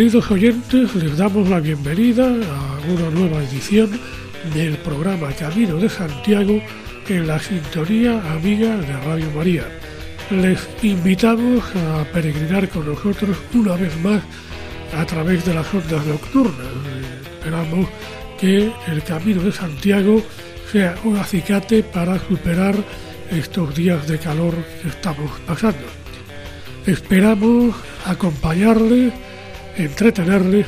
Queridos oyentes, les damos la bienvenida a una nueva edición del programa Camino de Santiago en la sintonía amiga de Radio María. Les invitamos a peregrinar con nosotros una vez más a través de las ondas nocturnas. Esperamos que el Camino de Santiago sea un acicate para superar estos días de calor que estamos pasando. Esperamos acompañarles entretenerles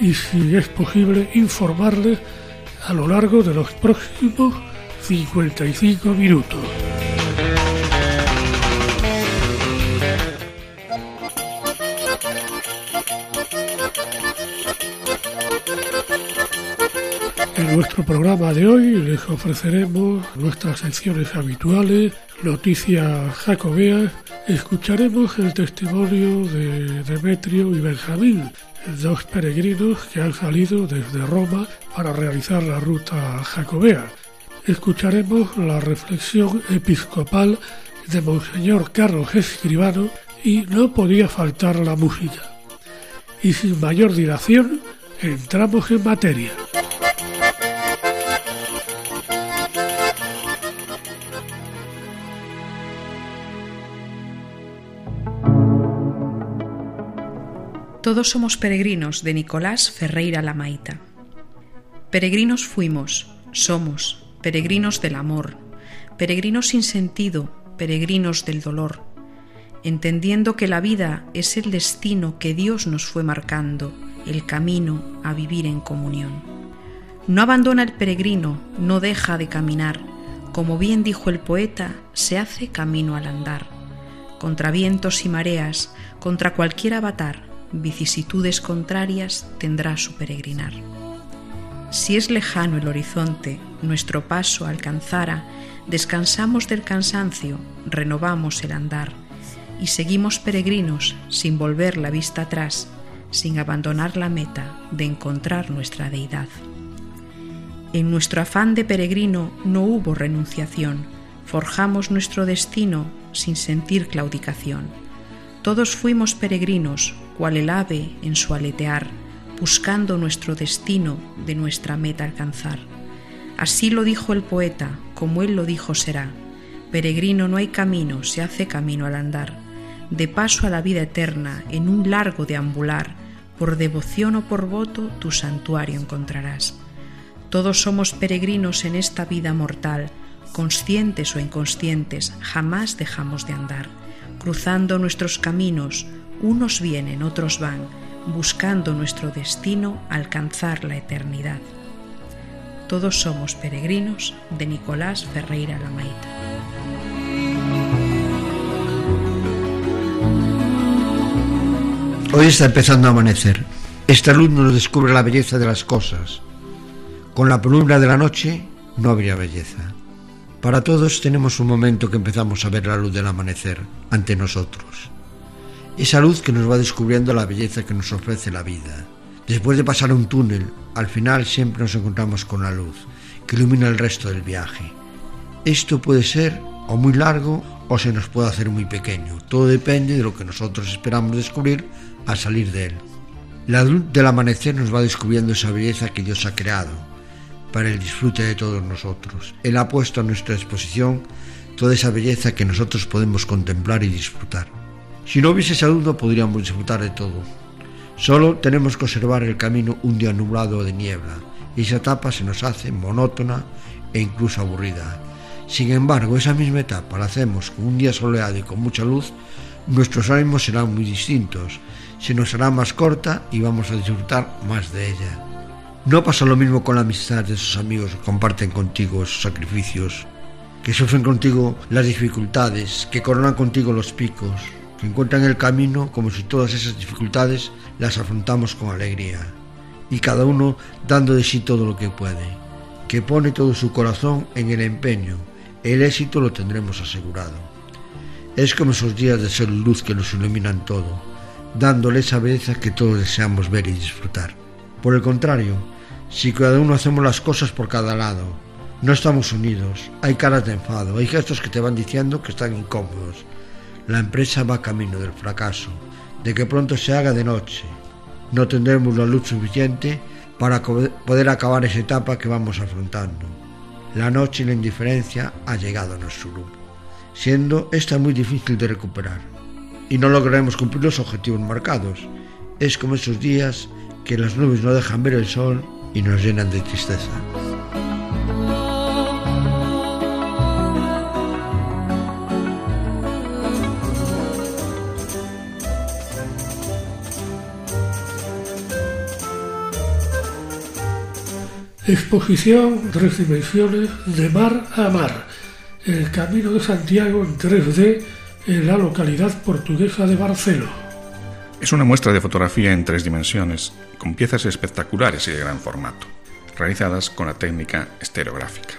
y, si es posible, informarles a lo largo de los próximos 55 minutos. Nuestro programa de hoy les ofreceremos nuestras secciones habituales, noticias jacobeas Escucharemos el testimonio de Demetrio y Benjamín, dos peregrinos que han salido desde Roma para realizar la ruta jacobea. Escucharemos la reflexión episcopal de Monseñor Carlos Escribano y no podía faltar la música. Y sin mayor dilación, entramos en materia. Todos somos peregrinos de Nicolás Ferreira Lamaita. Peregrinos fuimos, somos, peregrinos del amor, peregrinos sin sentido, peregrinos del dolor, entendiendo que la vida es el destino que Dios nos fue marcando, el camino a vivir en comunión. No abandona el peregrino, no deja de caminar, como bien dijo el poeta, se hace camino al andar, contra vientos y mareas, contra cualquier avatar, vicisitudes contrarias tendrá su peregrinar. Si es lejano el horizonte, nuestro paso alcanzara, descansamos del cansancio, renovamos el andar y seguimos peregrinos sin volver la vista atrás, sin abandonar la meta de encontrar nuestra deidad. En nuestro afán de peregrino no hubo renunciación, forjamos nuestro destino sin sentir claudicación. Todos fuimos peregrinos, cual el ave en su aletear, buscando nuestro destino de nuestra meta alcanzar. Así lo dijo el poeta, como él lo dijo será. Peregrino no hay camino, se hace camino al andar. De paso a la vida eterna, en un largo deambular, por devoción o por voto, tu santuario encontrarás. Todos somos peregrinos en esta vida mortal, conscientes o inconscientes, jamás dejamos de andar, cruzando nuestros caminos, unos vienen, otros van, buscando nuestro destino, alcanzar la eternidad. Todos somos peregrinos de Nicolás Ferreira Lamaita. Hoy está empezando a amanecer. Esta luz nos descubre la belleza de las cosas. Con la penumbra de la noche no habría belleza. Para todos tenemos un momento que empezamos a ver la luz del amanecer ante nosotros esa luz que nos va descubriendo la belleza que nos ofrece la vida. Después de pasar un túnel, al final siempre nos encontramos con la luz que ilumina el resto del viaje. Esto puede ser o muy largo o se nos puede hacer muy pequeño. Todo depende de lo que nosotros esperamos descubrir al salir de él. La luz del amanecer nos va descubriendo esa belleza que Dios ha creado para el disfrute de todos nosotros. Él ha puesto a nuestra disposición toda esa belleza que nosotros podemos contemplar y disfrutar. Si no hubiese salud no podríamos disfrutar de todo. Solo tenemos que observar el camino un día nublado de niebla y esa etapa se nos hace monótona e incluso aburrida. Sin embargo, esa misma etapa la hacemos con un día soleado y con mucha luz, nuestros ánimos serán muy distintos, se nos hará más corta y vamos a disfrutar más de ella. No pasa lo mismo con la amistad de esos amigos que comparten contigo esos sacrificios, que sufren contigo las dificultades, que coronan contigo los picos, que encuentran el camino como si todas esas dificultades las afrontamos con alegría, y cada uno dando de sí todo lo que puede, que pone todo su corazón en el empeño, el éxito lo tendremos asegurado. Es como esos días de ser luz que nos iluminan todo, dándole esa belleza que todos deseamos ver y disfrutar. Por el contrario, si cada uno hacemos las cosas por cada lado, no estamos unidos, hay caras de enfado, hay gestos que te van diciendo que están incómodos. La empresa va camino del fracaso, de que pronto se haga de noche. No tendremos la luz suficiente para poder acabar esa etapa que vamos afrontando. La noche y la indiferencia ha llegado a nuestro grupo, siendo esta muy difícil de recuperar. Y no lograremos cumplir los objetivos marcados. Es como esos días que las nubes no dejan ver el sol y nos llenan de tristeza. Exposición Tres Dimensiones de Mar a Mar, el Camino de Santiago en 3D en la localidad portuguesa de Barcelo. Es una muestra de fotografía en tres dimensiones, con piezas espectaculares y de gran formato, realizadas con la técnica estereográfica.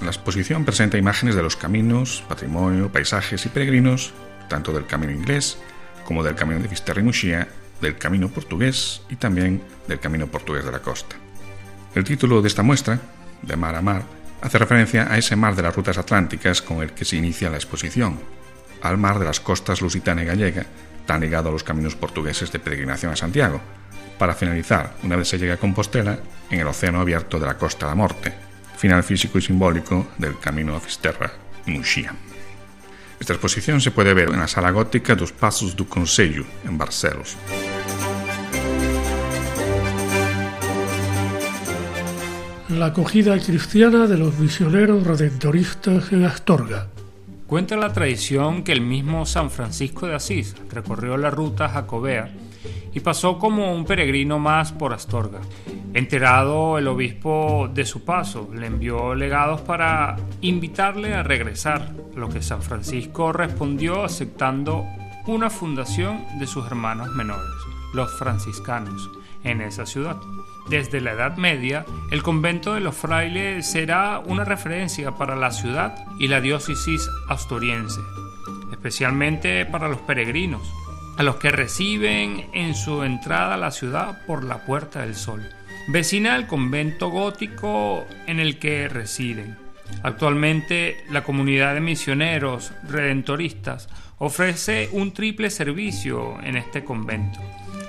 La exposición presenta imágenes de los caminos, patrimonio, paisajes y peregrinos, tanto del camino inglés como del camino de Fisterra del camino portugués y también del camino portugués de la costa. El título de esta muestra, de mar a mar, hace referencia a ese mar de las rutas atlánticas con el que se inicia la exposición, al mar de las costas lusitana y gallega, tan ligado a los caminos portugueses de peregrinación a Santiago, para finalizar, una vez se llega a Compostela, en el océano abierto de la Costa de la Morte, final físico y simbólico del camino a Fisterra y Muxía. Esta exposición se puede ver en la sala gótica dos Pasos do Consello, en Barcelos. la acogida cristiana de los misioneros redentoristas en Astorga. Cuenta la tradición que el mismo San Francisco de Asís recorrió la ruta jacobea y pasó como un peregrino más por Astorga. Enterado el obispo de su paso, le envió legados para invitarle a regresar, lo que San Francisco respondió aceptando una fundación de sus hermanos menores, los franciscanos, en esa ciudad. Desde la Edad Media, el convento de los frailes será una referencia para la ciudad y la diócesis astoriense, especialmente para los peregrinos, a los que reciben en su entrada a la ciudad por la Puerta del Sol, vecina del convento gótico en el que residen. Actualmente, la comunidad de misioneros redentoristas ofrece un triple servicio en este convento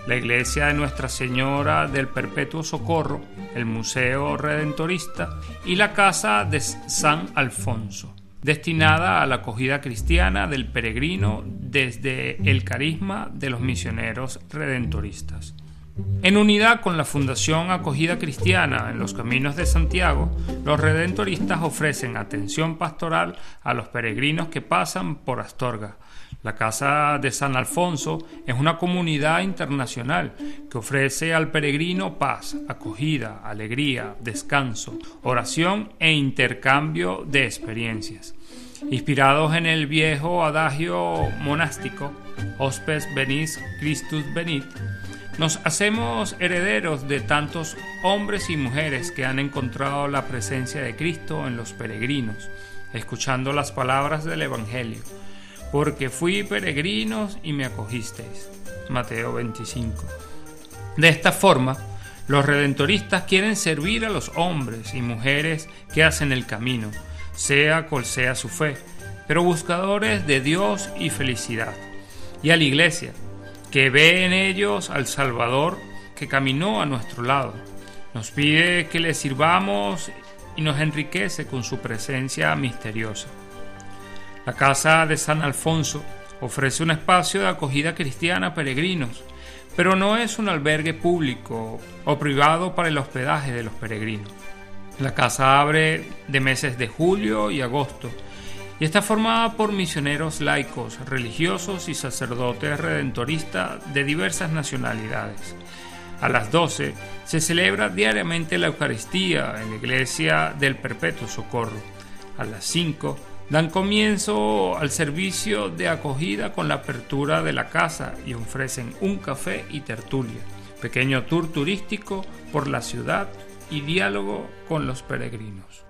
la iglesia de Nuestra Señora del Perpetuo Socorro, el Museo Redentorista y la Casa de San Alfonso, destinada a la acogida cristiana del peregrino desde el carisma de los misioneros redentoristas. En unidad con la Fundación Acogida Cristiana en los Caminos de Santiago, los redentoristas ofrecen atención pastoral a los peregrinos que pasan por Astorga, la Casa de San Alfonso es una comunidad internacional que ofrece al peregrino paz, acogida, alegría, descanso, oración e intercambio de experiencias. Inspirados en el viejo adagio monástico, Hospes Venis Christus Venit, nos hacemos herederos de tantos hombres y mujeres que han encontrado la presencia de Cristo en los peregrinos, escuchando las palabras del Evangelio porque fui peregrinos y me acogisteis. Mateo 25. De esta forma, los redentoristas quieren servir a los hombres y mujeres que hacen el camino, sea cual sea su fe, pero buscadores de Dios y felicidad, y a la iglesia, que ve en ellos al Salvador que caminó a nuestro lado. Nos pide que le sirvamos y nos enriquece con su presencia misteriosa. La Casa de San Alfonso ofrece un espacio de acogida cristiana a peregrinos, pero no es un albergue público o privado para el hospedaje de los peregrinos. La casa abre de meses de julio y agosto y está formada por misioneros laicos, religiosos y sacerdotes redentoristas de diversas nacionalidades. A las 12 se celebra diariamente la Eucaristía en la iglesia del Perpetuo Socorro. A las 5 dan comienzo al servicio de acogida con la apertura de la casa y ofrecen un café y tertulia, pequeño tour turístico por la ciudad y diálogo con los peregrinos.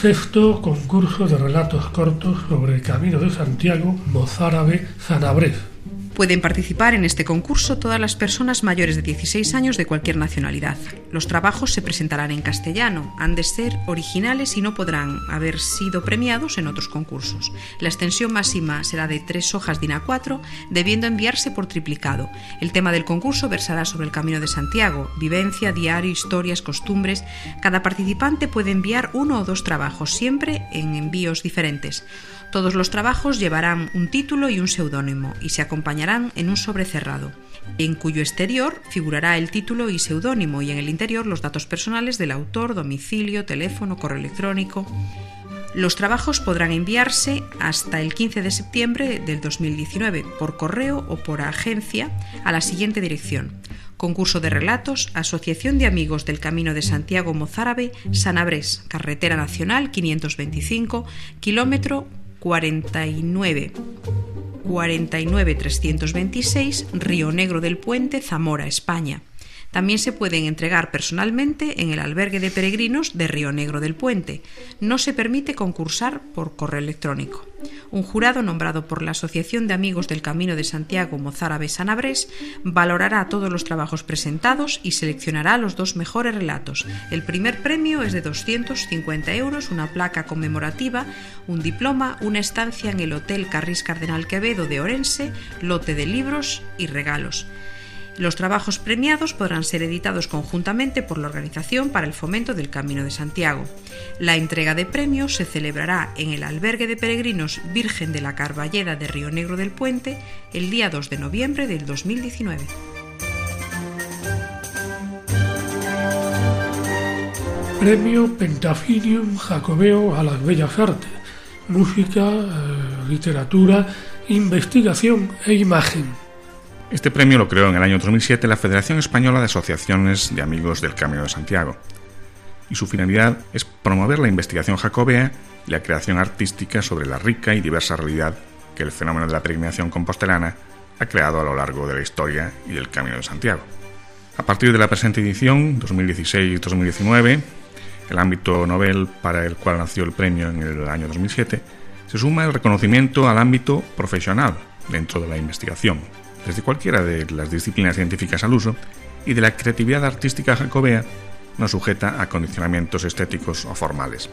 Sexto concurso de relatos cortos sobre el Camino de Santiago, mozárabe, Sanabres, Pueden participar en este concurso todas las personas mayores de 16 años de cualquier nacionalidad. Los trabajos se presentarán en castellano, han de ser originales y no podrán haber sido premiados en otros concursos. La extensión máxima será de tres hojas DIN A4, debiendo enviarse por triplicado. El tema del concurso versará sobre el Camino de Santiago, vivencia, diario, historias, costumbres. Cada participante puede enviar uno o dos trabajos, siempre en envíos diferentes. Todos los trabajos llevarán un título y un seudónimo y se acompañarán en un sobre cerrado, en cuyo exterior figurará el título y seudónimo y en el interior los datos personales del autor, domicilio, teléfono, correo electrónico. Los trabajos podrán enviarse hasta el 15 de septiembre del 2019 por correo o por agencia a la siguiente dirección. Concurso de relatos, Asociación de Amigos del Camino de Santiago Mozárabe, Sanabres, Carretera Nacional 525, kilómetro 49 49 326 Río Negro del Puente, Zamora, España. También se pueden entregar personalmente en el albergue de peregrinos de Río Negro del Puente. No se permite concursar por correo electrónico. Un jurado nombrado por la Asociación de Amigos del Camino de Santiago Mozárabe Sanabres valorará todos los trabajos presentados y seleccionará los dos mejores relatos. El primer premio es de 250 euros, una placa conmemorativa, un diploma, una estancia en el Hotel Carris Cardenal Quevedo de Orense, lote de libros y regalos. Los trabajos premiados podrán ser editados conjuntamente por la Organización para el Fomento del Camino de Santiago. La entrega de premios se celebrará en el Albergue de Peregrinos Virgen de la Carballeda de Río Negro del Puente el día 2 de noviembre del 2019. Premio Pentafinium Jacobeo a las Bellas Artes, música, eh, literatura, investigación e imagen. Este premio lo creó en el año 2007 la Federación Española de Asociaciones de Amigos del Camino de Santiago, y su finalidad es promover la investigación jacobea y la creación artística sobre la rica y diversa realidad que el fenómeno de la peregrinación compostelana ha creado a lo largo de la historia y del Camino de Santiago. A partir de la presente edición, 2016-2019, el ámbito Nobel para el cual nació el premio en el año 2007, se suma el reconocimiento al ámbito profesional dentro de la investigación, desde cualquiera de las disciplinas científicas al uso, y de la creatividad artística jacobea no sujeta a condicionamientos estéticos o formales.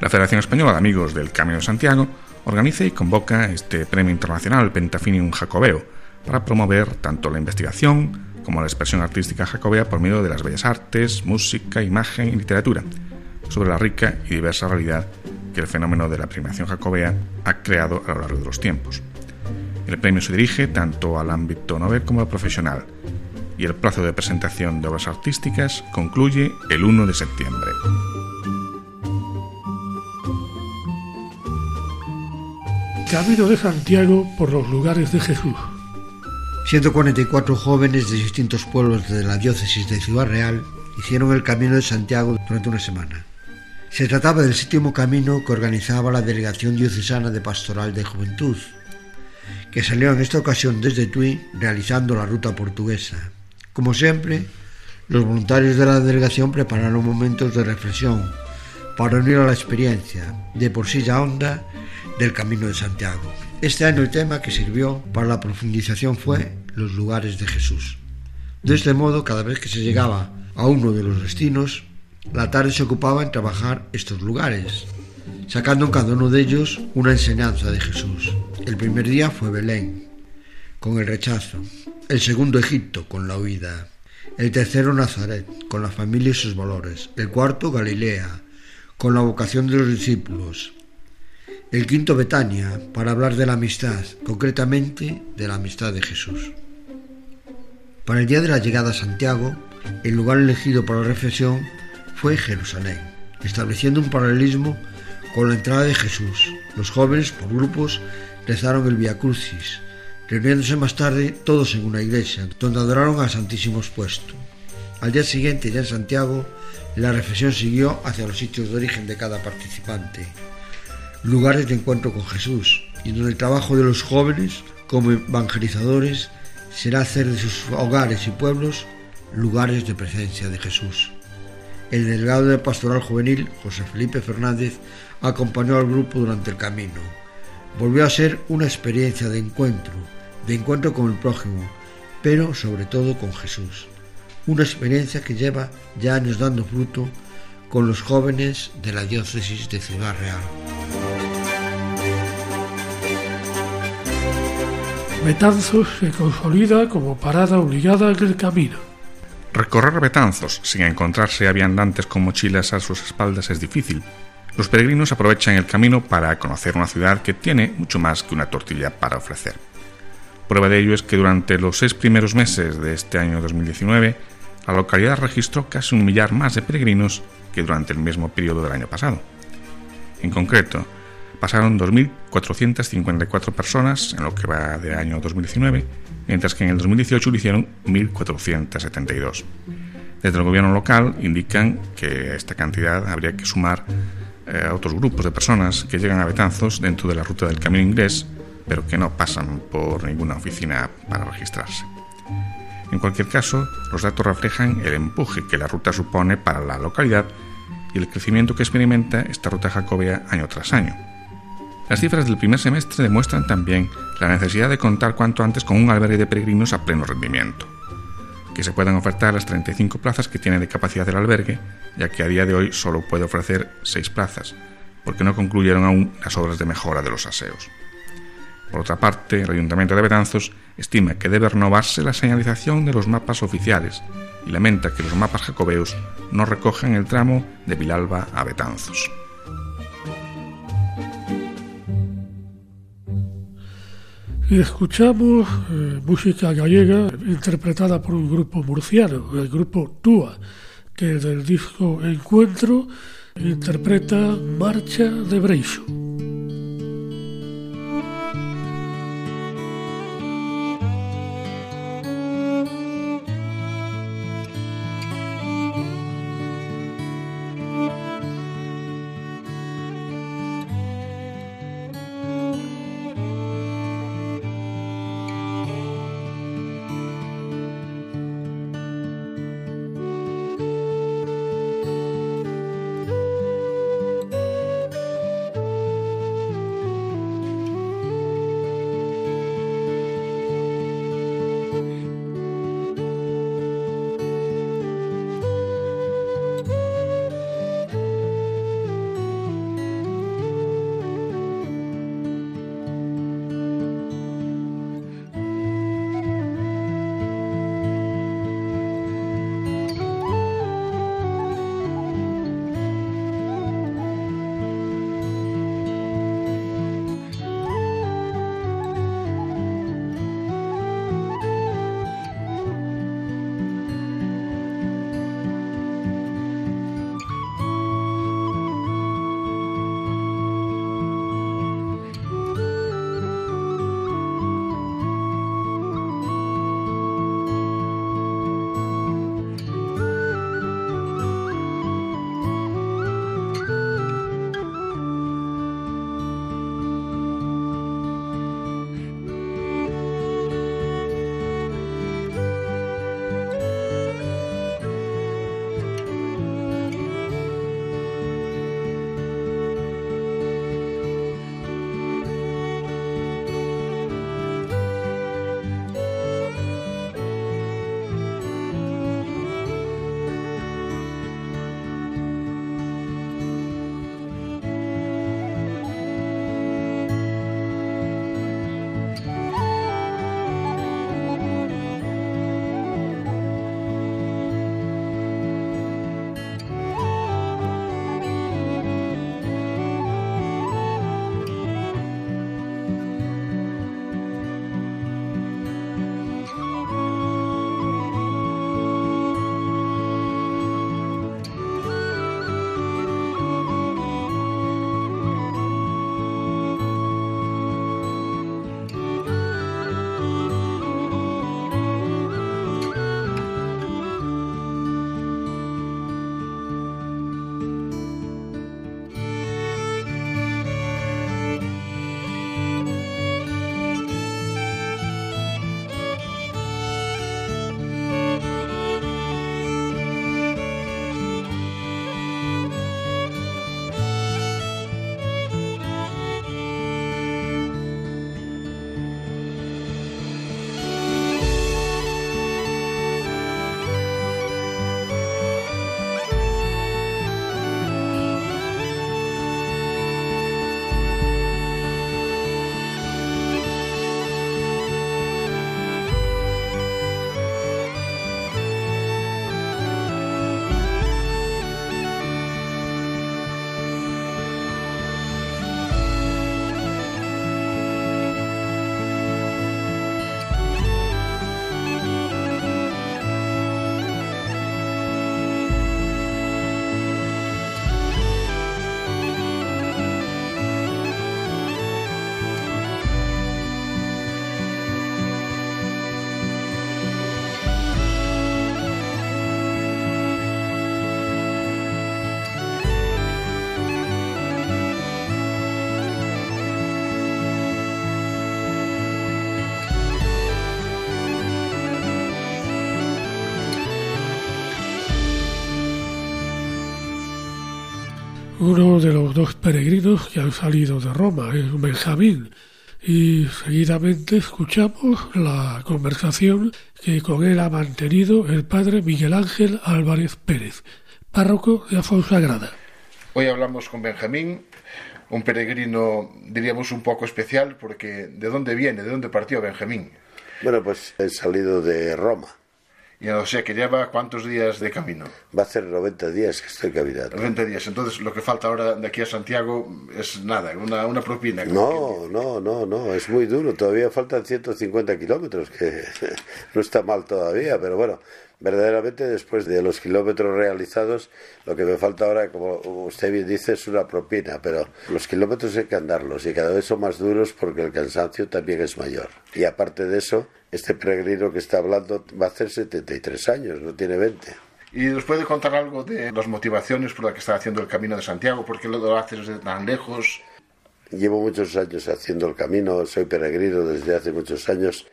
La Federación Española de Amigos del Camino de Santiago organiza y convoca este Premio Internacional Pentafinium Jacobeo para promover tanto la investigación como la expresión artística jacobea por medio de las bellas artes, música, imagen y literatura, sobre la rica y diversa realidad que el fenómeno de la primación jacobea ha creado a lo largo de los tiempos. El premio se dirige tanto al ámbito novel como al profesional y el plazo de presentación de obras artísticas concluye el 1 de septiembre. Camino de Santiago por los lugares de Jesús. 144 jóvenes de distintos pueblos de la diócesis de Ciudad Real hicieron el Camino de Santiago durante una semana. Se trataba del séptimo camino que organizaba la Delegación Diocesana de Pastoral de Juventud, que salió en esta ocasión desde Tui realizando la ruta portuguesa. Como siempre, los voluntarios de la delegación prepararon momentos de reflexión para unir a la experiencia, de por sí ya honda, del Camino de Santiago. Este año el tema que sirvió para la profundización fue los lugares de Jesús. De este modo, cada vez que se llegaba a uno de los destinos, la tarde se ocupaba en trabajar estos lugares, sacando cada uno de ellos una enseñanza de Jesús. El primer día fue Belén, con el rechazo. El segundo Egipto, con la huida. El tercero Nazaret, con la familia y sus valores. El cuarto Galilea, con la vocación de los discípulos. El quinto Betania, para hablar de la amistad, concretamente de la amistad de Jesús. Para el día de la llegada a Santiago, el lugar elegido para la reflexión fue Jerusalén, estableciendo un paralelismo con la entrada de Jesús, los jóvenes, por grupos, rezaron el Via Crucis, reuniéndose más tarde todos en una iglesia, donde adoraron al Santísimo expuesto. Al día siguiente, ya en Santiago, La reflexión siguió hacia los sitios de origen de cada participante, lugares de encuentro con Jesús, y donde el trabajo de los jóvenes como evangelizadores será hacer de sus hogares y pueblos lugares de presencia de Jesús. El delegado de Pastoral Juvenil, José Felipe Fernández, acompañó al grupo durante el camino. Volvió a ser una experiencia de encuentro, de encuentro con el prójimo, pero sobre todo con Jesús. Una experiencia que lleva ya años dando fruto con los jóvenes de la diócesis de Ciudad Real. Betanzos se consolida como parada obligada en el camino. Recorrer Betanzos sin encontrarse a viandantes con mochilas a sus espaldas es difícil. Los peregrinos aprovechan el camino para conocer una ciudad que tiene mucho más que una tortilla para ofrecer. Prueba de ello es que durante los seis primeros meses de este año 2019, la localidad registró casi un millar más de peregrinos que durante el mismo periodo del año pasado. En concreto, pasaron 2.454 personas en lo que va de año 2019, mientras que en el 2018 lo hicieron 1.472. Desde el gobierno local indican que esta cantidad habría que sumar eh, a otros grupos de personas que llegan a Betanzos dentro de la ruta del camino inglés, pero que no pasan por ninguna oficina para registrarse. En cualquier caso, los datos reflejan el empuje que la ruta supone para la localidad y el crecimiento que experimenta esta ruta jacobea año tras año. Las cifras del primer semestre demuestran también la necesidad de contar cuanto antes con un albergue de peregrinos a pleno rendimiento, que se puedan ofertar las 35 plazas que tiene de capacidad del albergue, ya que a día de hoy solo puede ofrecer 6 plazas, porque no concluyeron aún las obras de mejora de los aseos. Por otra parte, el Ayuntamiento de Betanzos estima que debe renovarse la señalización de los mapas oficiales y lamenta que los mapas jacobeos no recojan el tramo de Vilalba a Betanzos. Y escuchamos eh, música gallega interpretada por un grupo murciano, el grupo Túa, que del disco Encuentro interpreta Marcha de Breixo. Uno de los dos peregrinos que han salido de Roma es Benjamín y seguidamente escuchamos la conversación que con él ha mantenido el padre Miguel Ángel Álvarez Pérez, párroco de Afonsagrada. Hoy hablamos con Benjamín, un peregrino, diríamos, un poco especial, porque ¿de dónde viene? ¿De dónde partió Benjamín? Bueno, pues he salido de Roma. Y o sea, que lleva cuántos días de camino? Va a ser 90 días que estoy caminando. 90 días. Entonces, lo que falta ahora de aquí a Santiago es nada, una, una propina. No, no, no, no, es muy duro. Todavía faltan 150 kilómetros, que no está mal todavía, pero bueno, verdaderamente después de los kilómetros realizados, lo que me falta ahora, como usted bien dice, es una propina, pero los kilómetros hay que andarlos y cada vez son más duros porque el cansancio también es mayor. Y aparte de eso, este peregrino que está hablando va a hacer 73 años, no tiene 20. ¿Y nos puede contar algo de las motivaciones por las que está haciendo el Camino de Santiago? ¿Por qué lo haces desde tan lejos? Llevo muchos años haciendo el camino, soy peregrino desde hace muchos años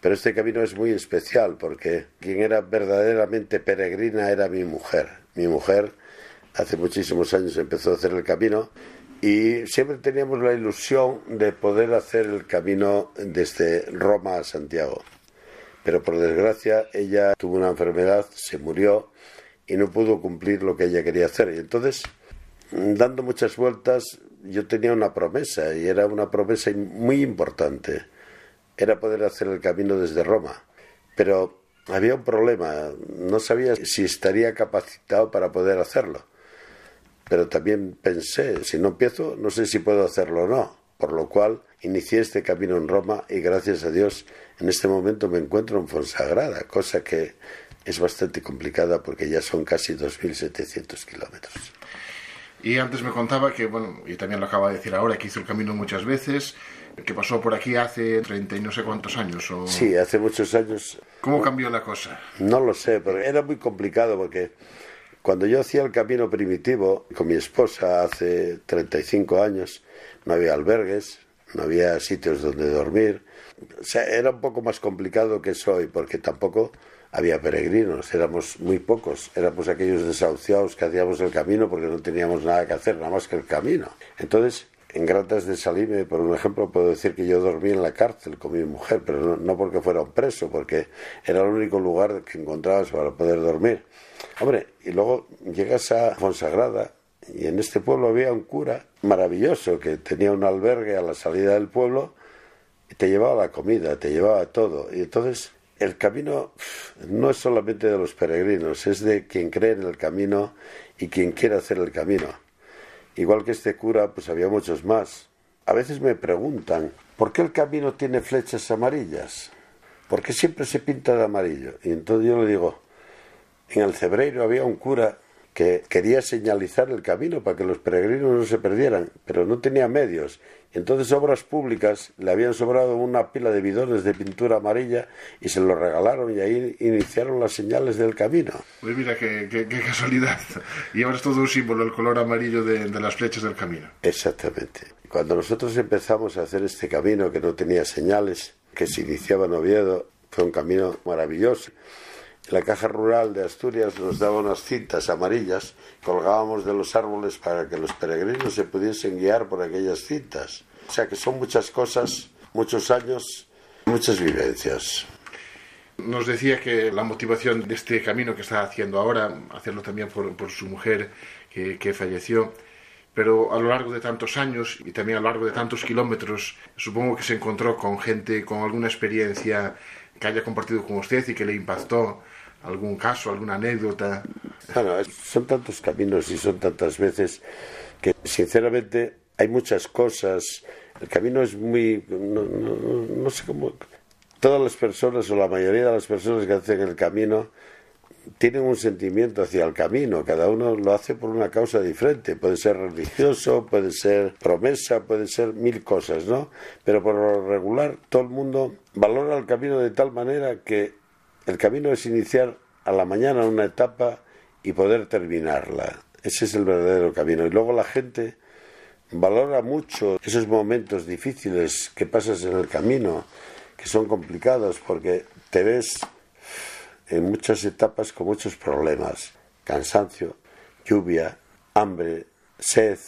pero este camino es muy especial porque quien era verdaderamente peregrina era mi mujer. Mi mujer hace muchísimos años empezó a hacer el camino y siempre teníamos la ilusión de poder hacer el camino desde Roma a Santiago. Pero por desgracia ella tuvo una enfermedad, se murió y no pudo cumplir lo que ella quería hacer. Y entonces, dando muchas vueltas, yo tenía una promesa y era una promesa muy importante era poder hacer el camino desde Roma. Pero había un problema, no sabía si estaría capacitado para poder hacerlo. Pero también pensé, si no empiezo, no sé si puedo hacerlo o no. Por lo cual inicié este camino en Roma y gracias a Dios en este momento me encuentro en Fonsagrada, cosa que es bastante complicada porque ya son casi 2.700 kilómetros. Y antes me contaba que, bueno, y también lo acaba de decir ahora, que hizo el camino muchas veces, que pasó por aquí hace 30 y no sé cuántos años. O... Sí, hace muchos años. ¿Cómo cambió la cosa? No lo sé, pero era muy complicado porque cuando yo hacía el camino primitivo con mi esposa hace 35 años, no había albergues, no había sitios donde dormir. Era un poco más complicado que soy porque tampoco había peregrinos, éramos muy pocos, éramos aquellos desahuciados que hacíamos el camino porque no teníamos nada que hacer, nada más que el camino. Entonces, en Gratas de Salime, por un ejemplo, puedo decir que yo dormí en la cárcel con mi mujer, pero no, porque fuera un preso, porque era el único lugar que encontrabas para poder dormir. Hombre, y luego llegas a Fonsagrada y en este pueblo había un cura maravilloso que tenía un albergue a la salida del pueblo y te llevaba la comida, te llevaba todo. Y entonces el camino no es solamente de los peregrinos, es de quien cree en el camino y quien quiere hacer el camino. Igual que este cura, pues había muchos más. A veces me preguntan, ¿por qué el camino tiene flechas amarillas? ¿Por qué siempre se pinta de amarillo? Y entonces yo le digo, en el Cebreiro había un cura que quería señalizar el camino para que los peregrinos no se perdieran, pero no tenía medios. Entonces obras públicas le habían sobrado una pila de bidones de pintura amarilla y se lo regalaron y ahí iniciaron las señales del camino. Pues mira, qué, qué, casualidad. Y ahora es todo un símbolo, el color amarillo de, de las flechas del camino. Exactamente. Cuando nosotros empezamos a hacer este camino que no tenía señales, que se iniciaba en Oviedo, fue un camino maravilloso. La caja rural de Asturias nos daba unas cintas amarillas, colgábamos de los árboles para que los peregrinos se pudiesen guiar por aquellas cintas. O sea que son muchas cosas, muchos años, muchas vivencias. Nos decía que la motivación de este camino que está haciendo ahora, hacerlo también por, su mujer que, falleció, pero a lo largo de tantos años y también a lo largo de tantos kilómetros, supongo que se encontró con gente con alguna experiencia que haya compartido con usted y que le impactó algún caso, alguna anécdota. Son tantos caminos y son tantas veces que sinceramente hay muchas cosas. El camino es muy... no, sé cómo... Todas las personas o la mayoría de las personas que hacen el camino tienen un sentimiento hacia el camino, cada uno lo hace por una causa diferente, puede ser religioso, puede ser promesa, puede ser mil cosas, ¿no? Pero por lo regular todo el mundo valora el camino de tal manera que el camino es iniciar a la mañana una etapa y poder terminarla. Ese es el verdadero camino. Y luego la gente valora mucho esos momentos difíciles que pasas en el camino, que son complicados porque te ves en muchas etapas con muchos problemas, cansancio, lluvia, hambre, sed,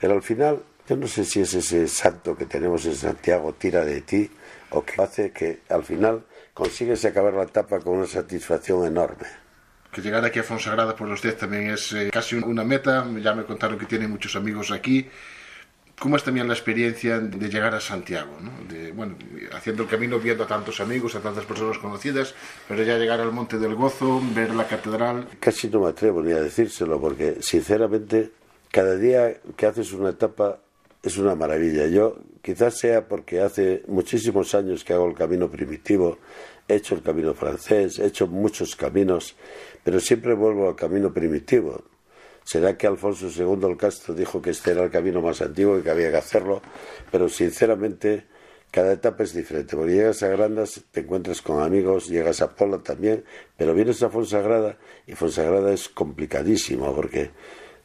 pero al final yo no sé si es ese santo que tenemos en Santiago tira de ti o que hace que al final consigues acabar la etapa con una satisfacción enorme. Que llegar aquí a Fonsagrada por usted también es eh, casi una meta. Ya me contaron que tiene muchos amigos aquí. ¿Cómo es también la experiencia de llegar a Santiago? ¿no? De, bueno, haciendo el camino, viendo a tantos amigos, a tantas personas conocidas, pero ya llegar al Monte del Gozo, ver la catedral. Casi no me atrevo ni a decírselo, porque sinceramente, cada día que haces una etapa es una maravilla. Yo, quizás sea porque hace muchísimos años que hago el camino primitivo, he hecho el camino francés, he hecho muchos caminos, pero siempre vuelvo al camino primitivo. Será que Alfonso II el Castro dijo que este era el camino más antiguo y que había que hacerlo, pero sinceramente cada etapa es diferente. Porque llegas a Grandas, te encuentras con amigos, llegas a Pola también, pero vienes a Fonsagrada y Fonsagrada es complicadísimo porque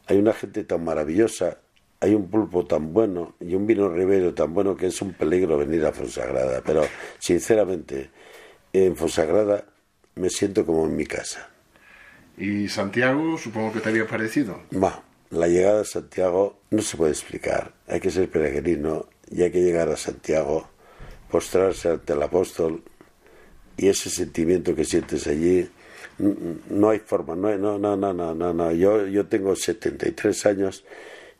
hay una gente tan maravillosa, hay un pulpo tan bueno y un vino ribero tan bueno que es un peligro venir a Fonsagrada. Pero sinceramente, en Fonsagrada me siento como en mi casa. ¿Y Santiago supongo que te había parecido? Va, la llegada a Santiago no se puede explicar. Hay que ser peregrino y hay que llegar a Santiago, postrarse ante el apóstol y ese sentimiento que sientes allí, no hay forma, no, no, no, no, no, no, no. Yo, yo tengo 73 años,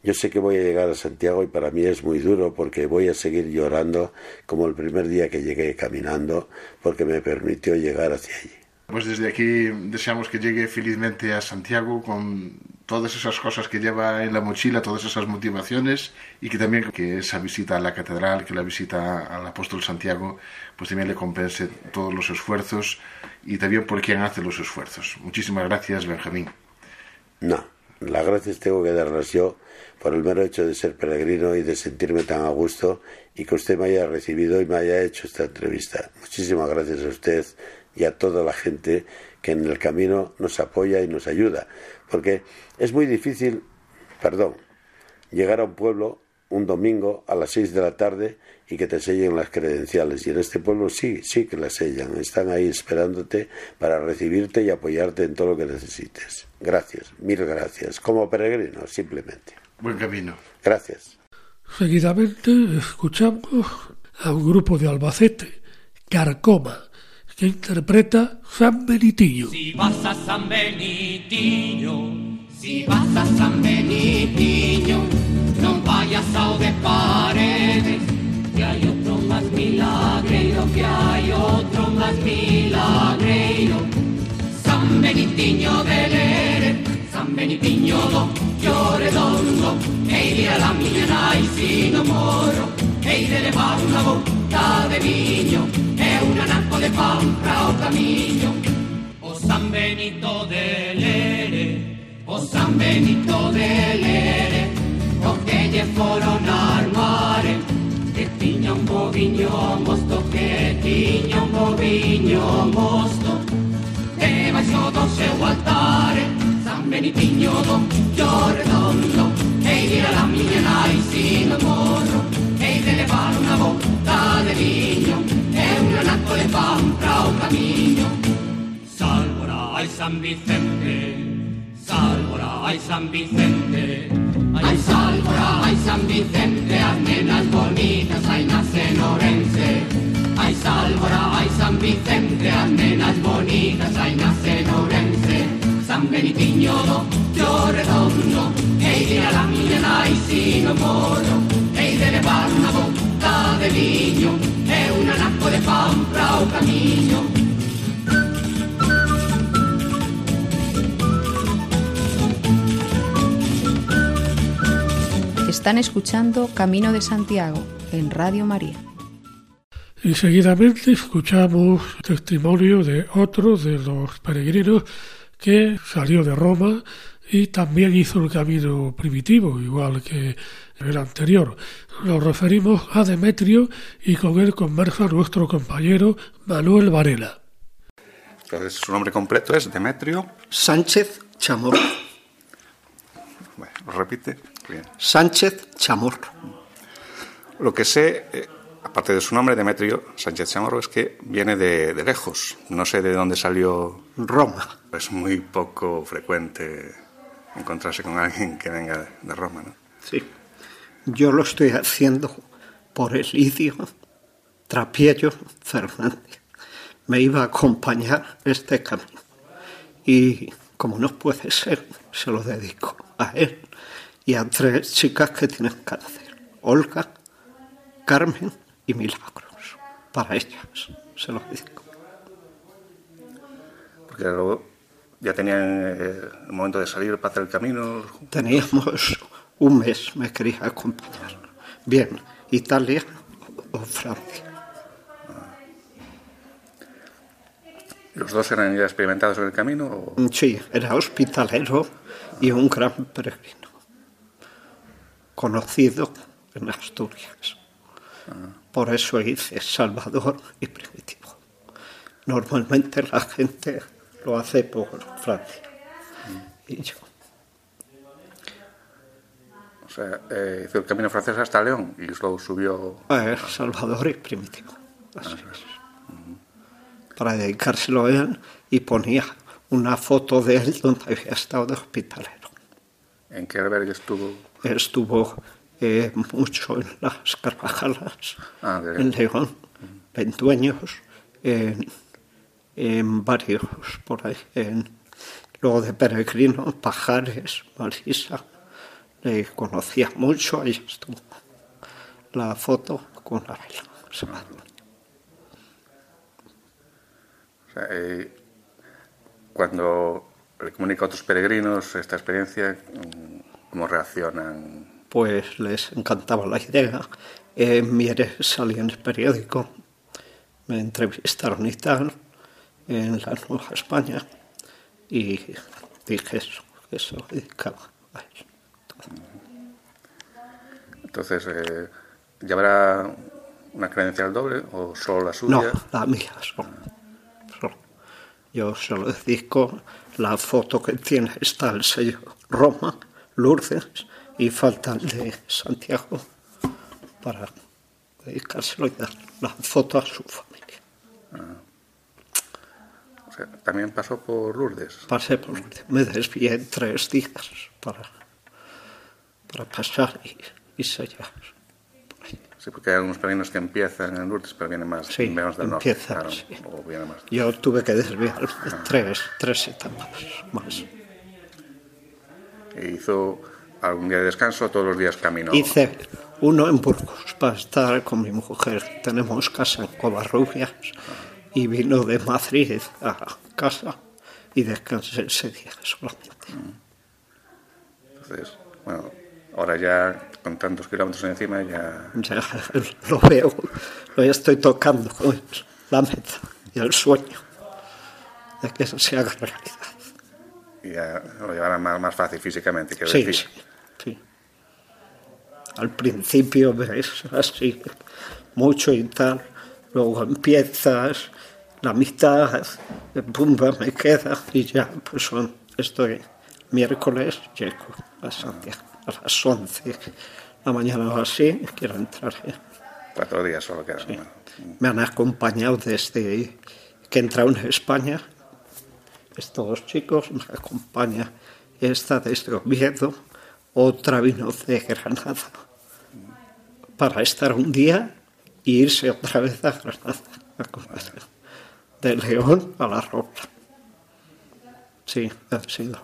yo sé que voy a llegar a Santiago y para mí es muy duro porque voy a seguir llorando como el primer día que llegué caminando porque me permitió llegar hacia allí. Pues desde aquí deseamos que llegue felizmente a Santiago con todas esas cosas que lleva en la mochila, todas esas motivaciones y que también que esa visita a la catedral, que la visita al apóstol Santiago, pues también le compense todos los esfuerzos y también por quien hace los esfuerzos. Muchísimas gracias, Benjamín. No, las gracias tengo que darlas yo por el mero hecho de ser peregrino y de sentirme tan a gusto y que usted me haya recibido y me haya hecho esta entrevista. Muchísimas gracias a usted y a toda la gente que en el camino nos apoya y nos ayuda. Porque es muy difícil, perdón, llegar a un pueblo un domingo a las seis de la tarde y que te sellen las credenciales. Y en este pueblo sí, sí que las sellan. Están ahí esperándote para recibirte y apoyarte en todo lo que necesites. Gracias, mil gracias. Como peregrino, simplemente. Buen camino. Gracias. Seguidamente escuchamos a un grupo de Albacete, Carcoma que interpreta San Benitillo. Si vas a San Benitillo, si vas a San Benitillo, no vayas a de paredes, que hay otro más milagreiro, que hay otro más milagreiro. San Benitillo del Ere, San Benitillo do, yo redondo, e a la mia y si no moro, e de levar una boca de viño, un anaco de pan para o camiño O San Benito de Lere O San Benito de Lere O lle foron ar mare Que tiña un boviño mosto Que tiña un boviño mosto. Debaixo do seu altare San Benitiño do yo redondo Ei dira la miña nai si no morro Ei de levar unha bota de viño un acto de pan para o camiño Sálvora, ai San Vicente. Sálvora, ai San Vicente. Ai Sálvora, ai San Vicente. As nenas bonitas ai nace Orense Ai Sálvora, ai San Vicente. As nenas bonitas ai nace Orense San Benitiño do Yo redondo Ei de a la miña nai si no moro Ei de levar unha boca de viño e un anaco de pan para o camiño Están escuchando Camino de Santiago en Radio María. Y seguidamente escuchamos testimonio de otro de los peregrinos que salió de Roma y también hizo el camino primitivo, igual que el anterior. Nos referimos a Demetrio y con él conversa nuestro compañero Manuel Varela. Entonces, su nombre completo es Demetrio Sánchez Chamorro. Bueno, lo repite. Bien. Sánchez Chamorro. Lo que sé, eh, aparte de su nombre, Demetrio Sánchez Chamorro, es que viene de, de lejos. No sé de dónde salió. Roma. Es muy poco frecuente encontrarse con alguien que venga de Roma, ¿no? Sí. Yo lo estoy haciendo por el Elidio Trapiello Fernández. Me iba a acompañar este camino. Y como no puede ser, se lo dedico a él y a tres chicas que tienen cáncer. Olga, Carmen y Milagros. Para ellas se lo dedico. Porque luego ya tenían eh, el momento de salir para hacer el camino. Teníamos un mes, me quería acompañar. Bien, Italia o Francia. ¿Los dos eran ya experimentados en el camino? O... Sí, era hospitalero y un gran peregrino, conocido en Asturias. Por eso hice Salvador y Primitivo. Normalmente la gente lo hace por Francia. Y yo. O sea, eh, hizo el camino francés hasta León y luego subió. Eh, Salvador y Primitivo. Así es. Para dedicárselo a él y ponía una foto de él donde había estado de hospitalero. ¿En qué albergue estuvo? Estuvo eh, mucho en las Carvajalas, Ah, en León, en Dueños, en, en varios por ahí. En, luego de Peregrino, Pajares, Marisa. Le conocía mucho, ahí estuvo la foto con la vela. O sea, eh, cuando le comunica a otros peregrinos esta experiencia, ¿cómo reaccionan? Pues les encantaba la idea. En Mieres salí en el periódico, me entrevistaron y tal, en la Nueva España, y dije eso, que se lo dedicaba a él. Entonces, eh, ¿llevará una credencial doble o solo la suya? No, la mía solo. solo. Yo se lo dedico, la foto que tiene está el sello Roma, Lourdes, y falta el de Santiago para dedicárselo y dar la foto a su familia. O sea, ¿También pasó por Lourdes? Pasé por me desvié tres días para, para pasar y, y sellar. Sí, porque hay algunos peregrinos que empiezan en Lourdes, pero vienen más Sí, menos del norte. empiezan, claro, sí. o vienen más. Yo tuve que desviar tres, tres etapas más. E hizo algún día de descanso, todos los días camino. Hice uno en Burgos para estar con mi mujer. Tenemos casa en Covarrubias y vino de Madrid a casa y descansé ese día solamente. Entonces, bueno, ahora ya con tantos kilómetros encima ya... Ya lo veo, lo estoy tocando la meta y el sueño de que eso se haga realidad. ya lo llevará más, más fácil físicamente, quiero Sí, decir. sí, sí. Al principio ves así mucho y tal, luego empiezas la mitad, pumba, me queda y ya, pues son, estoy miércoles, llego a Santiago a las 11 de la mañana o así, quiero entrar. Cuatro días solo quedan. ¿no? Me han acompañado desde que entraron en España. Estos dos chicos me acompaña esta desde Oviedo, otra vino de Granada para estar un día y irse otra vez a Granada. De León a la Roca. Sí, ha sido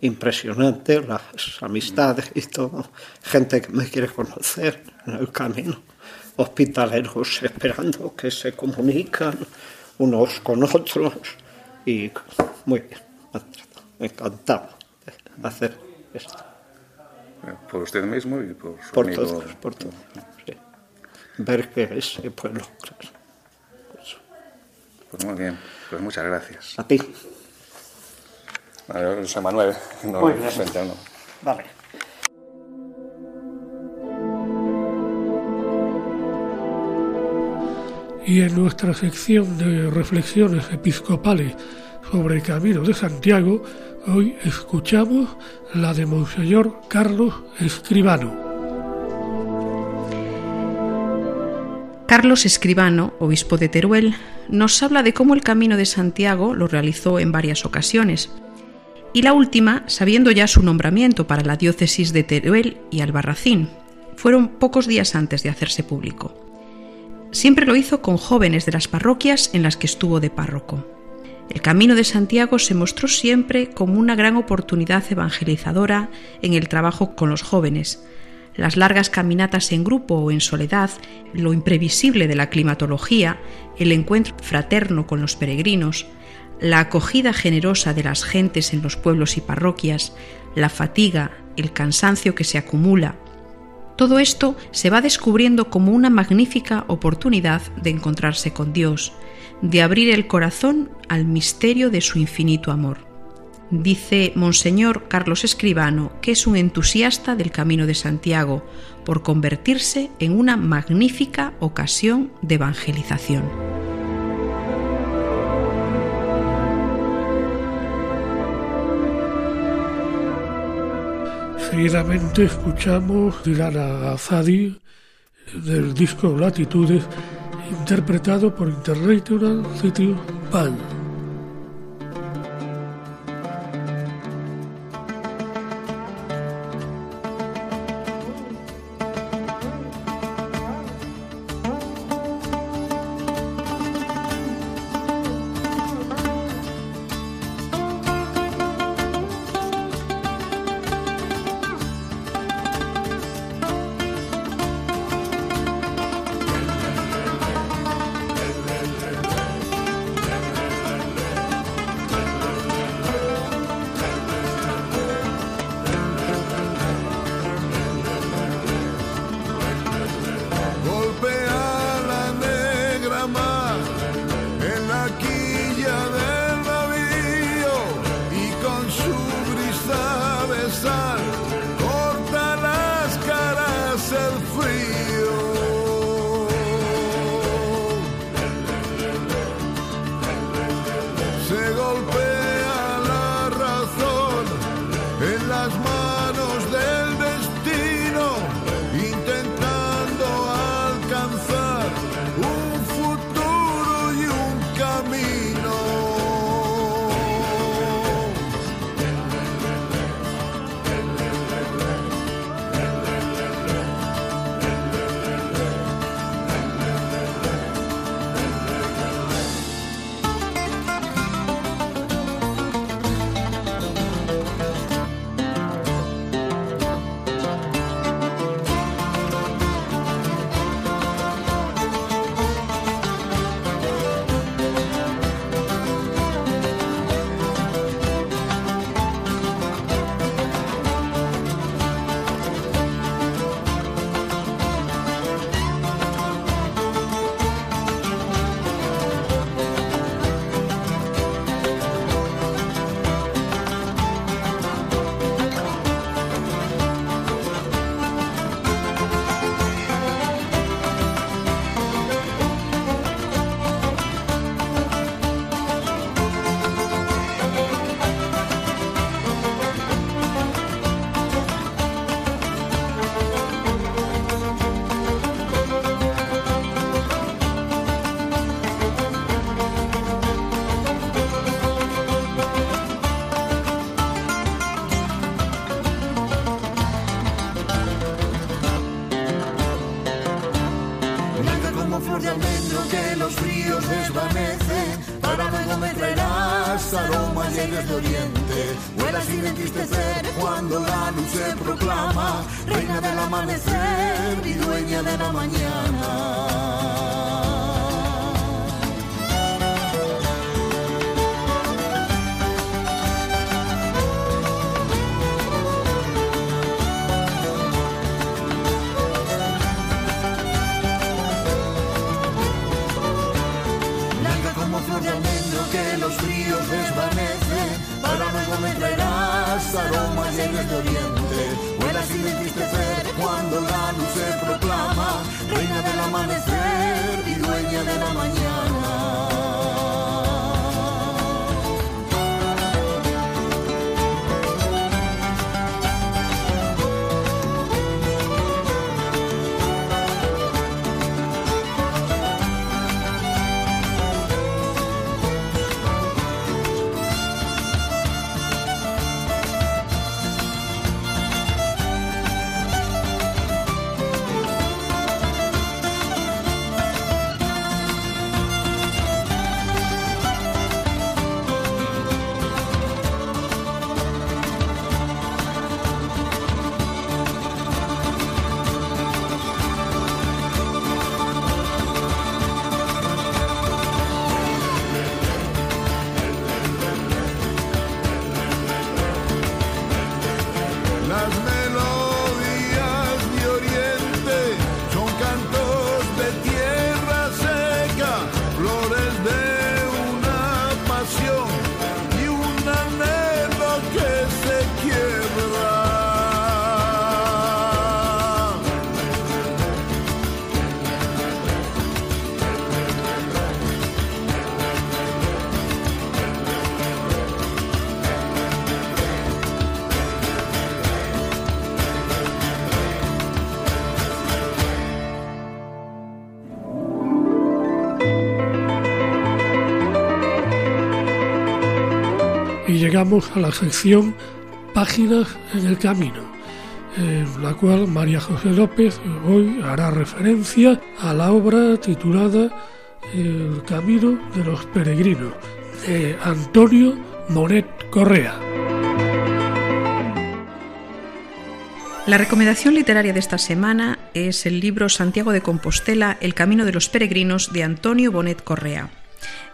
impresionante las amistades y todo. Gente que me quiere conocer en el camino. Hospitaleros esperando que se comunican unos con otros. Y muy bien, encantado de hacer esto. Por usted mismo y por su Por amigo. todos, por todos. sí. Ver que se puede lograr. Pues muy bien, pues muchas gracias. A ti. Vale, José Manuel, no, Muy bien. frente a uno. Vale. Y en nuestra sección de reflexiones episcopales sobre el Camino de Santiago, hoy escuchamos la de Monseñor Carlos Escribano. Carlos Escribano, obispo de Teruel, nos habla de cómo el Camino de Santiago lo realizó en varias ocasiones y la última sabiendo ya su nombramiento para la diócesis de Teruel y Albarracín. Fueron pocos días antes de hacerse público. Siempre lo hizo con jóvenes de las parroquias en las que estuvo de párroco. El Camino de Santiago se mostró siempre como una gran oportunidad evangelizadora en el trabajo con los jóvenes. Las largas caminatas en grupo o en soledad, lo imprevisible de la climatología, el encuentro fraterno con los peregrinos, la acogida generosa de las gentes en los pueblos y parroquias, la fatiga, el cansancio que se acumula, todo esto se va descubriendo como una magnífica oportunidad de encontrarse con Dios, de abrir el corazón al misterio de su infinito amor. Dice Monseñor Carlos Escribano que es un entusiasta del Camino de Santiago por convertirse en una magnífica ocasión de evangelización. Seguidamente escuchamos Dilana Azadi del disco Latitudes, interpretado por International City Band. Llegamos a la sección Páginas en el Camino, en la cual María José López hoy hará referencia a la obra titulada El Camino de los Peregrinos, de Antonio Monet Correa. La recomendación literaria de esta semana es el libro Santiago de Compostela, El Camino de los Peregrinos de Antonio Bonet Correa.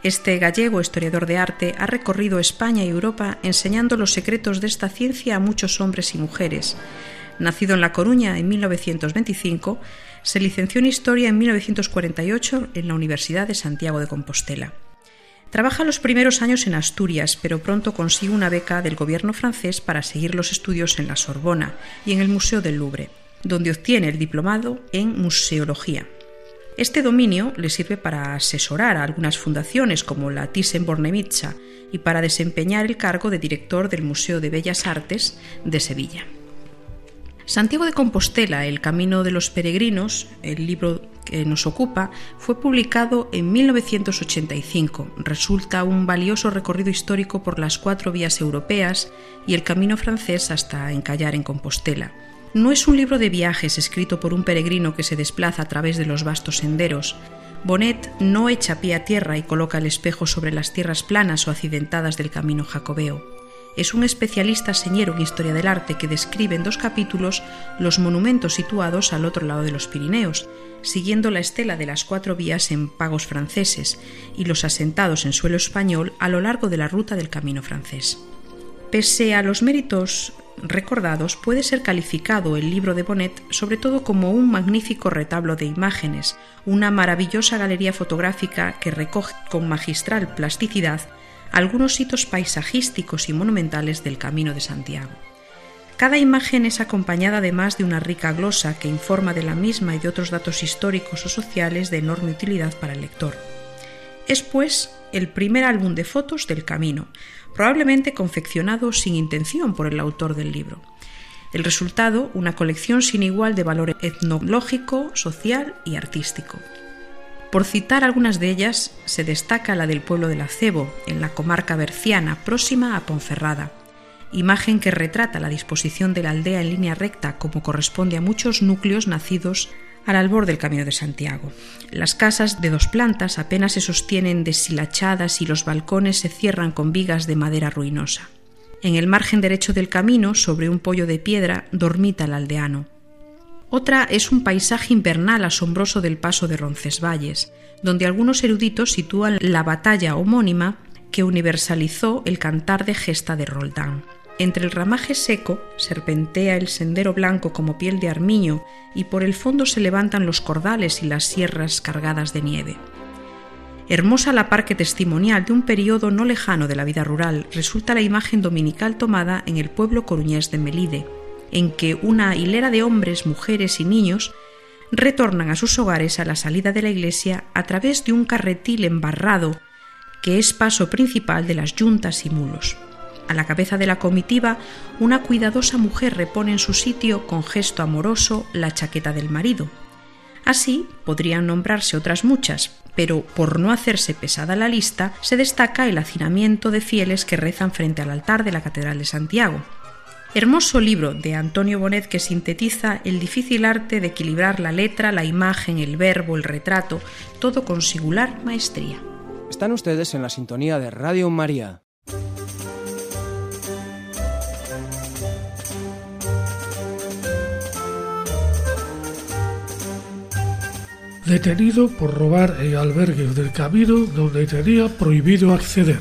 Este gallego historiador de arte ha recorrido España y Europa enseñando los secretos de esta ciencia a muchos hombres y mujeres. Nacido en La Coruña en 1925, se licenció en Historia en 1948 en la Universidad de Santiago de Compostela. Trabaja los primeros años en Asturias, pero pronto consigue una beca del gobierno francés para seguir los estudios en la Sorbona y en el Museo del Louvre, donde obtiene el diplomado en museología. Este dominio le sirve para asesorar a algunas fundaciones como la Thyssen-Bornemisza y para desempeñar el cargo de director del Museo de Bellas Artes de Sevilla. Santiago de Compostela, El Camino de los Peregrinos, el libro que nos ocupa, fue publicado en 1985. Resulta un valioso recorrido histórico por las cuatro vías europeas y el camino francés hasta encallar en Compostela. No es un libro de viajes escrito por un peregrino que se desplaza a través de los vastos senderos. Bonet no echa pie a tierra y coloca el espejo sobre las tierras planas o accidentadas del camino jacobeo es un especialista señero en historia del arte que describe en dos capítulos los monumentos situados al otro lado de los Pirineos, siguiendo la estela de las cuatro vías en pagos franceses y los asentados en suelo español a lo largo de la ruta del camino francés. Pese a los méritos recordados, puede ser calificado el libro de Bonnet sobre todo como un magnífico retablo de imágenes, una maravillosa galería fotográfica que recoge con magistral plasticidad algunos hitos paisajísticos y monumentales del Camino de Santiago. Cada imagen es acompañada además de una rica glosa que informa de la misma y de otros datos históricos o sociales de enorme utilidad para el lector. Es pues el primer álbum de fotos del camino, probablemente confeccionado sin intención por el autor del libro. El resultado, una colección sin igual de valor etnológico, social y artístico. Por citar algunas de ellas, se destaca la del pueblo del Acebo, en la comarca berciana, próxima a Ponferrada, imagen que retrata la disposición de la aldea en línea recta como corresponde a muchos núcleos nacidos al albor del Camino de Santiago. Las casas de dos plantas apenas se sostienen deshilachadas y los balcones se cierran con vigas de madera ruinosa. En el margen derecho del camino, sobre un pollo de piedra, dormita el aldeano. Otra es un paisaje invernal asombroso del paso de Roncesvalles, donde algunos eruditos sitúan la batalla homónima que universalizó el cantar de gesta de Roldán. Entre el ramaje seco serpentea el sendero blanco como piel de armiño y por el fondo se levantan los cordales y las sierras cargadas de nieve. Hermosa la parque testimonial de un periodo no lejano de la vida rural resulta la imagen dominical tomada en el pueblo coruñés de Melide, en que una hilera de hombres, mujeres y niños retornan a sus hogares a la salida de la iglesia a través de un carretil embarrado que es paso principal de las yuntas y mulos. A la cabeza de la comitiva, una cuidadosa mujer repone en su sitio con gesto amoroso la chaqueta del marido. Así podrían nombrarse otras muchas, pero por no hacerse pesada la lista, se destaca el hacinamiento de fieles que rezan frente al altar de la Catedral de Santiago. Hermoso libro de Antonio Bonet que sintetiza el difícil arte de equilibrar la letra, la imagen, el verbo, el retrato, todo con singular maestría. Están ustedes en la sintonía de Radio María. Detenido por robar en albergues del camino donde tenía prohibido acceder.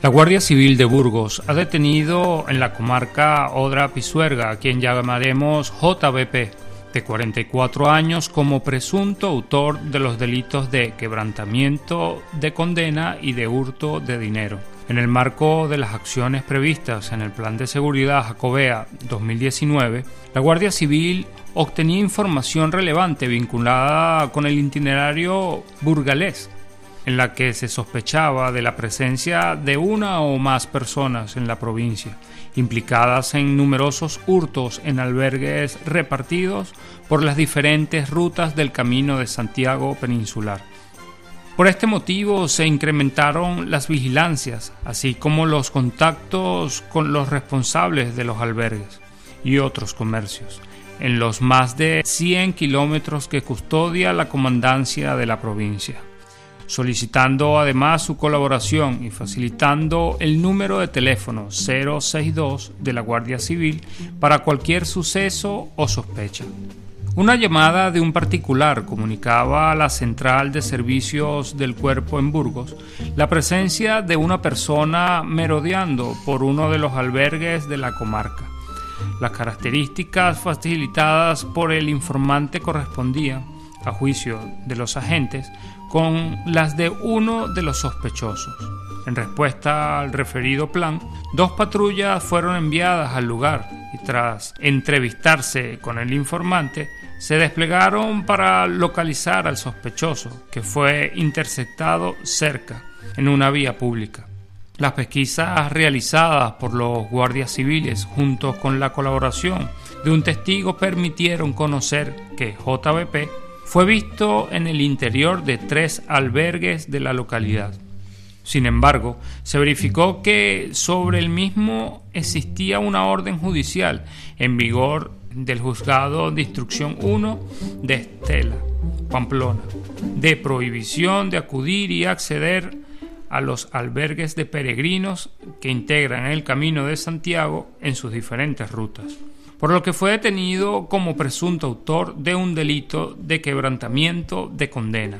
La Guardia Civil de Burgos ha detenido en la comarca Odra Pisuerga, a quien llamaremos JBP, de 44 años, como presunto autor de los delitos de quebrantamiento de condena y de hurto de dinero. En el marco de las acciones previstas en el Plan de Seguridad Jacobea 2019, la Guardia Civil obtenía información relevante vinculada con el itinerario burgalés en la que se sospechaba de la presencia de una o más personas en la provincia, implicadas en numerosos hurtos en albergues repartidos por las diferentes rutas del camino de Santiago peninsular. Por este motivo se incrementaron las vigilancias, así como los contactos con los responsables de los albergues y otros comercios, en los más de 100 kilómetros que custodia la comandancia de la provincia, solicitando además su colaboración y facilitando el número de teléfono 062 de la Guardia Civil para cualquier suceso o sospecha. Una llamada de un particular comunicaba a la central de servicios del cuerpo en Burgos la presencia de una persona merodeando por uno de los albergues de la comarca. Las características facilitadas por el informante correspondían, a juicio de los agentes, con las de uno de los sospechosos. En respuesta al referido plan, dos patrullas fueron enviadas al lugar y tras entrevistarse con el informante, se desplegaron para localizar al sospechoso, que fue interceptado cerca, en una vía pública. Las pesquisas realizadas por los guardias civiles junto con la colaboración de un testigo permitieron conocer que JBP fue visto en el interior de tres albergues de la localidad. Sin embargo, se verificó que sobre el mismo existía una orden judicial en vigor del Juzgado de Instrucción 1 de Estela, Pamplona, de prohibición de acudir y acceder a los albergues de peregrinos que integran el Camino de Santiago en sus diferentes rutas, por lo que fue detenido como presunto autor de un delito de quebrantamiento de condena.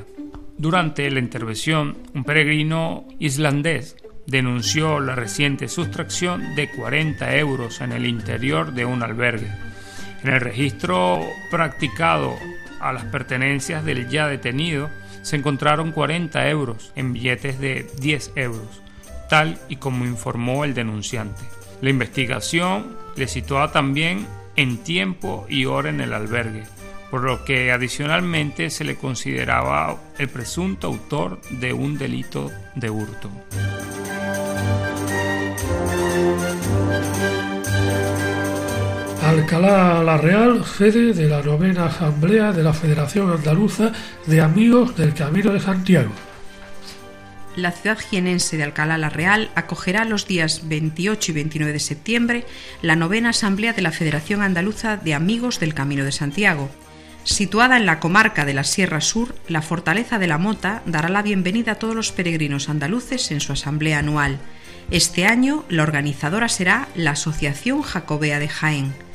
Durante la intervención, un peregrino islandés denunció la reciente sustracción de 40 euros en el interior de un albergue en el registro practicado a las pertenencias del ya detenido se encontraron 40 euros en billetes de 10 euros, tal y como informó el denunciante. La investigación le situaba también en tiempo y hora en el albergue, por lo que adicionalmente se le consideraba el presunto autor de un delito de hurto. Alcalá la Real, sede de la novena Asamblea de la Federación Andaluza de Amigos del Camino de Santiago. La ciudad jienense de Alcalá la Real acogerá los días 28 y 29 de septiembre la novena Asamblea de la Federación Andaluza de Amigos del Camino de Santiago. Situada en la comarca de la Sierra Sur, la Fortaleza de la Mota dará la bienvenida a todos los peregrinos andaluces en su asamblea anual. Este año la organizadora será la Asociación Jacobea de Jaén.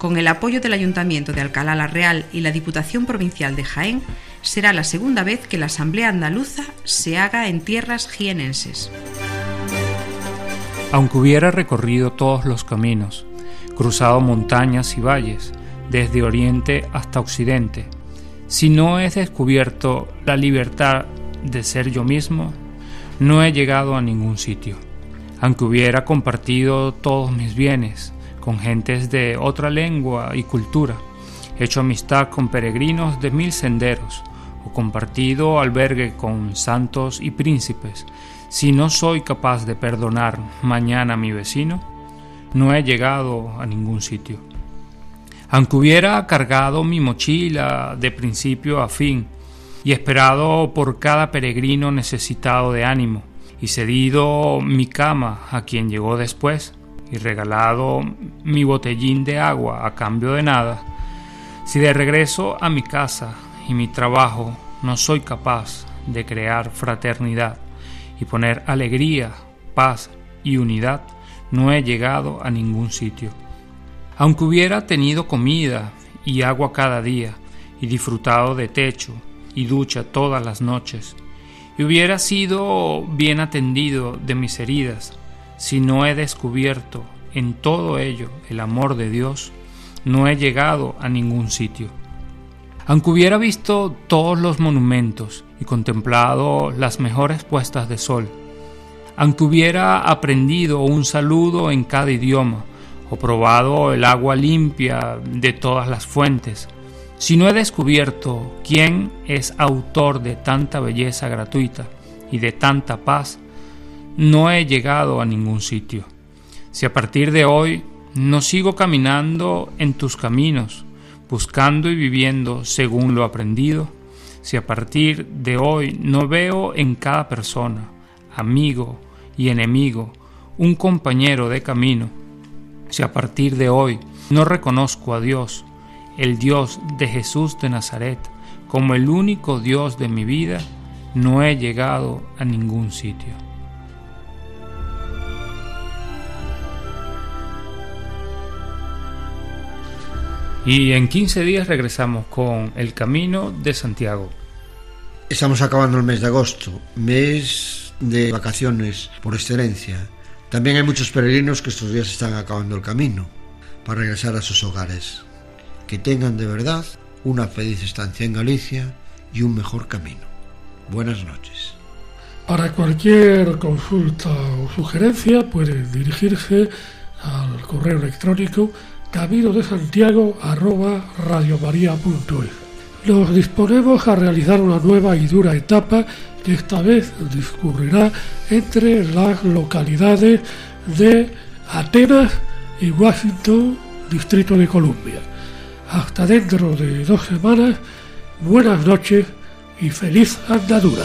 Con el apoyo del Ayuntamiento de Alcalá la Real y la Diputación Provincial de Jaén, será la segunda vez que la Asamblea Andaluza se haga en tierras jienenses. Aunque hubiera recorrido todos los caminos, cruzado montañas y valles, desde oriente hasta occidente, si no he descubierto la libertad de ser yo mismo, no he llegado a ningún sitio. Aunque hubiera compartido todos mis bienes, con gentes de otra lengua y cultura, hecho amistad con peregrinos de mil senderos, o compartido albergue con santos y príncipes, si no soy capaz de perdonar mañana a mi vecino, no he llegado a ningún sitio. Aunque hubiera cargado mi mochila de principio a fin y esperado por cada peregrino necesitado de ánimo y cedido mi cama a quien llegó después, y regalado mi botellín de agua a cambio de nada, si de regreso a mi casa y mi trabajo no soy capaz de crear fraternidad y poner alegría, paz y unidad, no he llegado a ningún sitio. Aunque hubiera tenido comida y agua cada día, y disfrutado de techo y ducha todas las noches, y hubiera sido bien atendido de mis heridas, si no he descubierto en todo ello el amor de Dios, no he llegado a ningún sitio. Aunque hubiera visto todos los monumentos y contemplado las mejores puestas de sol, aunque hubiera aprendido un saludo en cada idioma o probado el agua limpia de todas las fuentes, si no he descubierto quién es autor de tanta belleza gratuita y de tanta paz, no he llegado a ningún sitio. Si a partir de hoy no sigo caminando en tus caminos, buscando y viviendo según lo aprendido, si a partir de hoy no veo en cada persona, amigo y enemigo, un compañero de camino, si a partir de hoy no reconozco a Dios, el Dios de Jesús de Nazaret, como el único Dios de mi vida, no he llegado a ningún sitio. Y en 15 días regresamos con el Camino de Santiago. Estamos acabando el mes de agosto, mes de vacaciones por excelencia. También hay muchos peregrinos que estos días están acabando el camino para regresar a sus hogares. Que tengan de verdad una feliz estancia en Galicia y un mejor camino. Buenas noches. Para cualquier consulta o sugerencia pueden dirigirse al correo electrónico camino de Santiago arroba Nos disponemos a realizar una nueva y dura etapa que esta vez discurrirá entre las localidades de Atenas y Washington, Distrito de Columbia. Hasta dentro de dos semanas, buenas noches y feliz andadura.